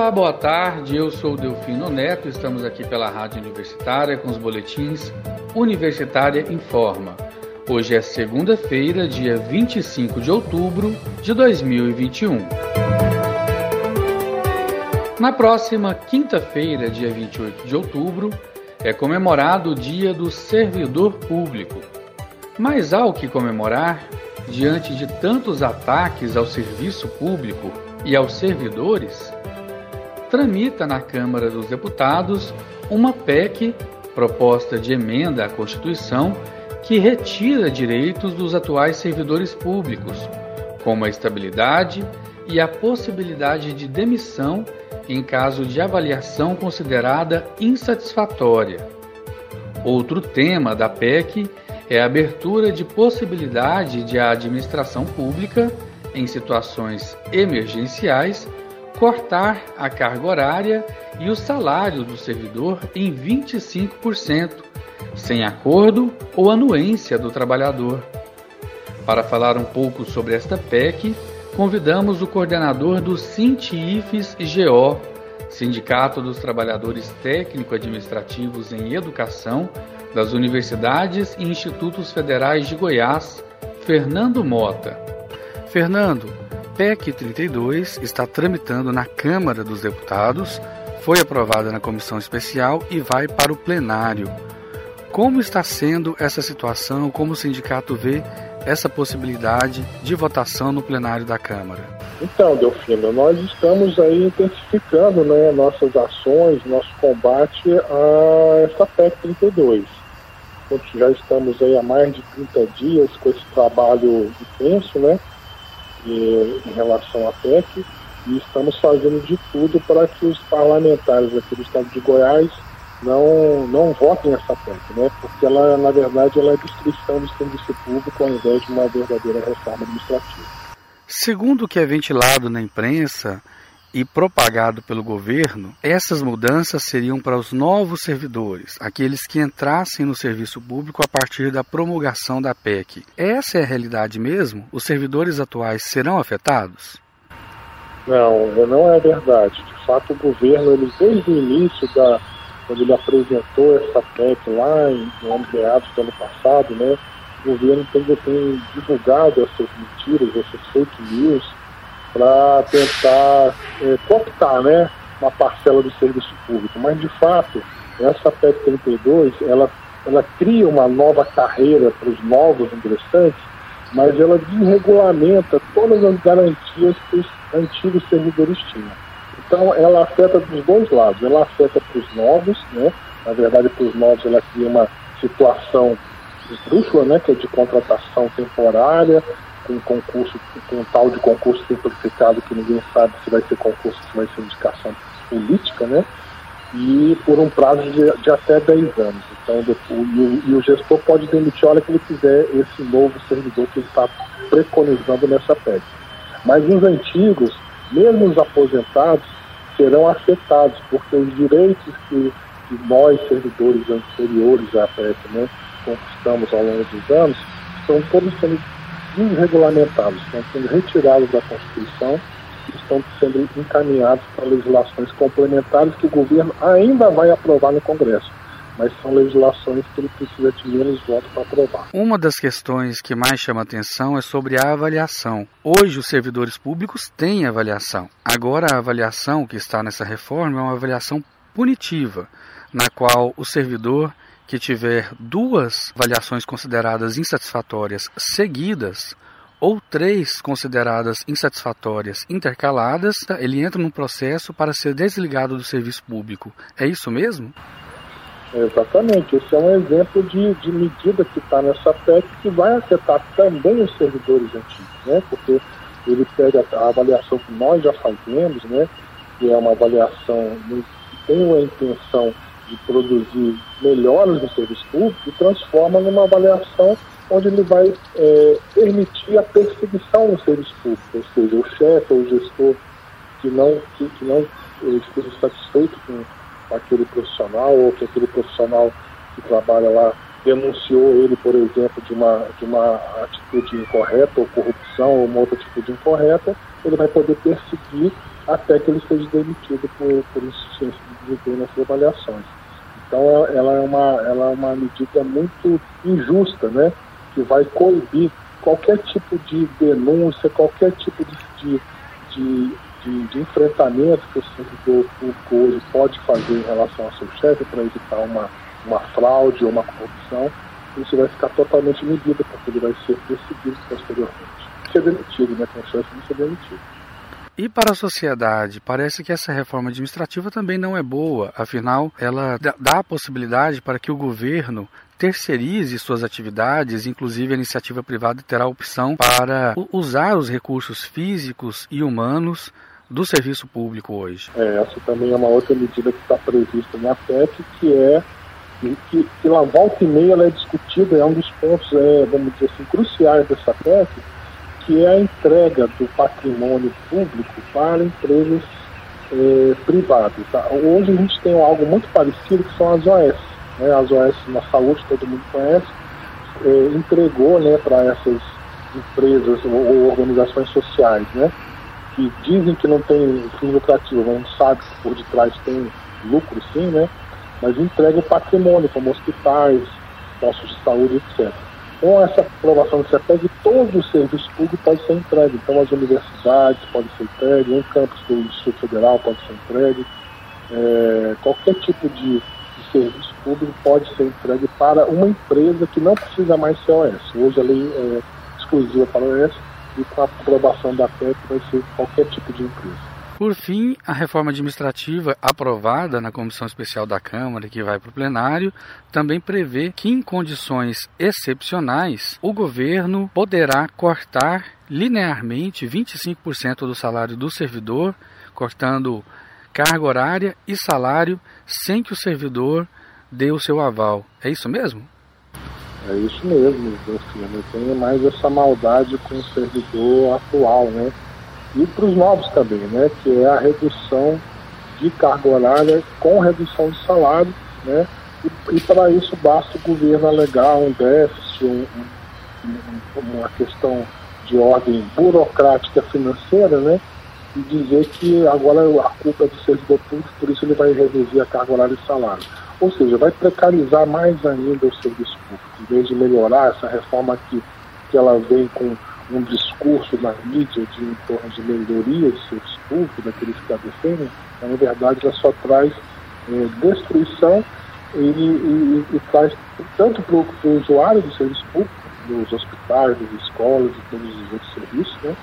Olá, boa tarde. Eu sou Delfino Neto. Estamos aqui pela Rádio Universitária com os boletins Universitária Informa. Hoje é segunda-feira, dia 25 de outubro de 2021. Na próxima quinta-feira, dia 28 de outubro, é comemorado o Dia do Servidor Público. Mas há o que comemorar diante de tantos ataques ao serviço público e aos servidores? Tramita na Câmara dos Deputados uma PEC, proposta de emenda à Constituição, que retira direitos dos atuais servidores públicos, como a estabilidade e a possibilidade de demissão em caso de avaliação considerada insatisfatória. Outro tema da PEC é a abertura de possibilidade de a administração pública, em situações emergenciais, cortar a carga horária e o salário do servidor em 25%, sem acordo ou anuência do trabalhador. Para falar um pouco sobre esta PEC, convidamos o coordenador do Sintifes GO, Sindicato dos Trabalhadores Técnico-Administrativos em Educação das Universidades e Institutos Federais de Goiás, Fernando Mota. Fernando, PEC 32 está tramitando na Câmara dos Deputados, foi aprovada na comissão especial e vai para o plenário. Como está sendo essa situação? Como o sindicato vê essa possibilidade de votação no plenário da Câmara? Então, Delfino, nós estamos aí intensificando né, nossas ações, nosso combate a essa PEC 32. Já estamos aí há mais de 30 dias com esse trabalho intenso, né? Em relação à PEC e estamos fazendo de tudo para que os parlamentares aqui do estado de Goiás não, não votem essa PEC, né? porque ela, na verdade, ela é destruição do serviço público ao invés de uma verdadeira reforma administrativa. Segundo o que é ventilado na imprensa, e propagado pelo governo, essas mudanças seriam para os novos servidores, aqueles que entrassem no serviço público a partir da promulgação da PEC. Essa é a realidade mesmo? Os servidores atuais serão afetados? Não, não é verdade. De fato, o governo, ele, desde o início da quando ele apresentou essa PEC lá em, ano meados do ano passado, né, o governo tem, tem divulgado essas mentiras, essas fake news, para tentar é, cooptar né, uma parcela do serviço público. Mas, de fato, essa PEC 32, ela, ela cria uma nova carreira para os novos ingressantes, mas ela desregulamenta todas as garantias que os antigos servidores tinham. Então, ela afeta dos dois lados. Ela afeta para os novos, né? na verdade, para os novos, ela cria uma situação esdrúxula, né? que é de contratação temporária, com concurso, com um tal de concurso simplificado que ninguém sabe se vai ser concurso, se vai ser indicação política, né? E por um prazo de, de até 10 anos. Então, e, o, e o gestor pode demitir a hora que ele quiser esse novo servidor que ele está preconizando nessa PEC. Mas os antigos, mesmo os aposentados, serão afetados, porque os direitos que, que nós, servidores anteriores à PEC, né, conquistamos ao longo dos anos, estão todos sendo desregulamentados, estão sendo retirados da Constituição e estão sendo encaminhados para legislações complementares que o governo ainda vai aprovar no Congresso. Mas são legislações que ele precisa de menos votos para aprovar. Uma das questões que mais chama atenção é sobre a avaliação. Hoje, os servidores públicos têm avaliação. Agora, a avaliação que está nessa reforma é uma avaliação punitiva, na qual o servidor que tiver duas avaliações consideradas insatisfatórias seguidas ou três consideradas insatisfatórias intercaladas, ele entra num processo para ser desligado do serviço público. É isso mesmo? Exatamente. Esse é um exemplo de, de medida que está nessa PEC que vai afetar também os servidores antigos, né? Porque ele pega a avaliação que nós já fazemos, né? Que é uma avaliação que tem a intenção de produzir melhoras no serviço público e transforma numa avaliação onde ele vai é, permitir a perseguição no serviço público, ou seja, o chefe ou o gestor que não, que, que não esteja satisfeito com aquele profissional ou que aquele profissional que trabalha lá denunciou ele, por exemplo, de uma, de uma atitude incorreta ou corrupção ou uma outra atitude incorreta, ele vai poder perseguir até que ele seja demitido por, por insuficiência de desempenho nessas avaliações. Então ela é, uma, ela é uma medida muito injusta, né? que vai coibir qualquer tipo de denúncia, qualquer tipo de, de, de, de, enfrentamento que o servidor público hoje pode fazer em relação ao seu chefe para evitar uma, uma fraude ou uma corrupção, isso vai ficar totalmente medido, porque ele vai ser perseguido posteriormente. Ser demitido, né? Com chance de ser demitido. E para a sociedade, parece que essa reforma administrativa também não é boa, afinal, ela dá a possibilidade para que o governo terceirize suas atividades, inclusive a iniciativa privada terá a opção para usar os recursos físicos e humanos do serviço público hoje. É, essa também é uma outra medida que está prevista na PEC, que é que, que lá volta e meia ela é discutida, é um dos pontos, é, vamos dizer assim, cruciais dessa PEC, que é a entrega do patrimônio público para empresas é, privadas. Tá? Hoje a gente tem algo muito parecido que são as OS. Né? As OS na saúde, todo mundo conhece, é, entregou né, para essas empresas ou, ou, organizações sociais, né, que dizem que não tem fim lucrativo, mas a gente sabe que por detrás tem lucro sim, né, mas entrega o patrimônio, como hospitais, postos de saúde, etc com essa aprovação do CEPEG, todo o serviço público pode ser entregue. Então, as universidades podem ser entregues, um campus do Distrito Federal pode ser entregue, é, qualquer tipo de, de, serviço público pode ser entregue para uma empresa que não precisa mais ser OS. Hoje a lei é exclusiva para OS e com a aprovação da PEC vai ser qualquer tipo de empresa. Por fim, a reforma administrativa aprovada na Comissão Especial da Câmara, que vai para o plenário, também prevê que, em condições excepcionais, o governo poderá cortar linearmente 25% do salário do servidor, cortando carga horária e salário sem que o servidor dê o seu aval. É isso mesmo? É isso mesmo, Delfino. Tem mais essa maldade com o servidor atual, né? E para os novos também, né, que é a redução de carga horária com redução de salário, né, e, e para isso basta o governo alegar um déficit, um, um, uma questão de ordem burocrática financeira, né, e dizer que agora a culpa é do servidor público, por isso ele vai reduzir a carga horária e salário. Ou seja, vai precarizar mais ainda o serviço público, em vez de melhorar essa reforma que, que ela vem com um discurso na mídia de em torno de melhoria de serviço público, daqueles que a defendem, na verdade ela só traz é, destruição e, e, e, traz tanto para o usuário do serviço público, dos hospitais, das escolas e todos os outros serviços, né,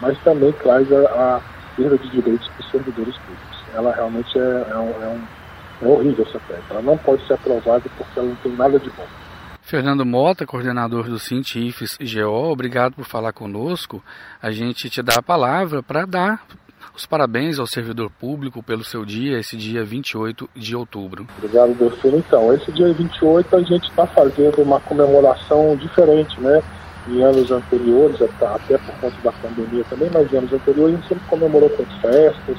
mas também traz a, a perda de direitos para os servidores públicos. Ela realmente é, é, um, é, um, é horrível essa PEC. Ela não pode ser aprovada porque ela não tem nada de bom. Fernando Mota, coordenador do Científicos GO, obrigado por falar conosco. A gente te dá a palavra para dar os parabéns ao servidor público pelo seu dia, esse dia 28 de outubro. Obrigado, Delfino. Então, esse dia 28 a gente está fazendo uma comemoração diferente, né? Em anos anteriores, até por conta da pandemia também, mas em anos anteriores a gente sempre comemorou com festas,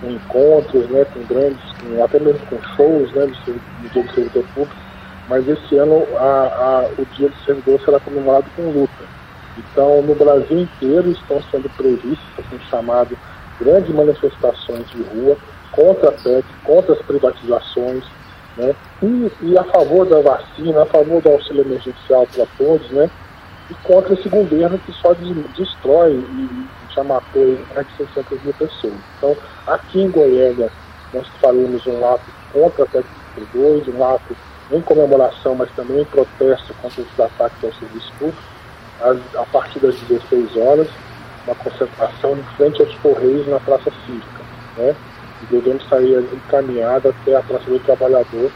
com encontros, né? Com grandes, com, até mesmo com shows, né? Do servidor público mas esse ano a, a, o Dia do Servidor será comemorado com luta. Então, no Brasil inteiro estão sendo previstas, assim, chamado, grandes manifestações de rua contra a PEC, contra as privatizações, né? E, e, a favor da vacina, a favor do auxílio emergencial para todos, né? E contra esse governo que só destrói e, já matou mais de 600 mil pessoas. Então, aqui em Goiânia, nós faremos um ato contra a PEC 2, um ato em comemoração, mas também em protesto contra os ataques ao serviço público, a partir das 16 horas, uma concentração em frente aos Correios na Praça Cívica. Né? E devemos sair encaminhada até a Praça do Trabalhador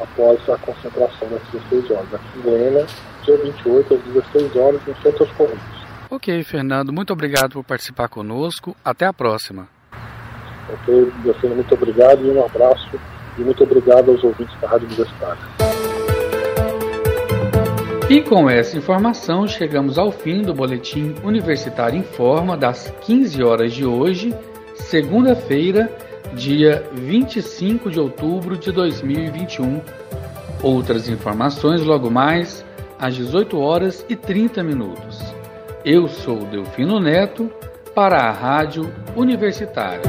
após a concentração das 16 horas. Aqui em Goiânia, dia 28, às 16 horas, em frente aos Correios. Ok, Fernando, muito obrigado por participar conosco. Até a próxima. Ok, Delfino, muito obrigado e um abraço e muito obrigado aos ouvintes da Rádio Universitária. E com essa informação chegamos ao fim do Boletim Universitário em Forma das 15 horas de hoje, segunda-feira, dia 25 de outubro de 2021. Outras informações logo mais às 18 horas e 30 minutos. Eu sou Delfino Neto para a Rádio Universitária.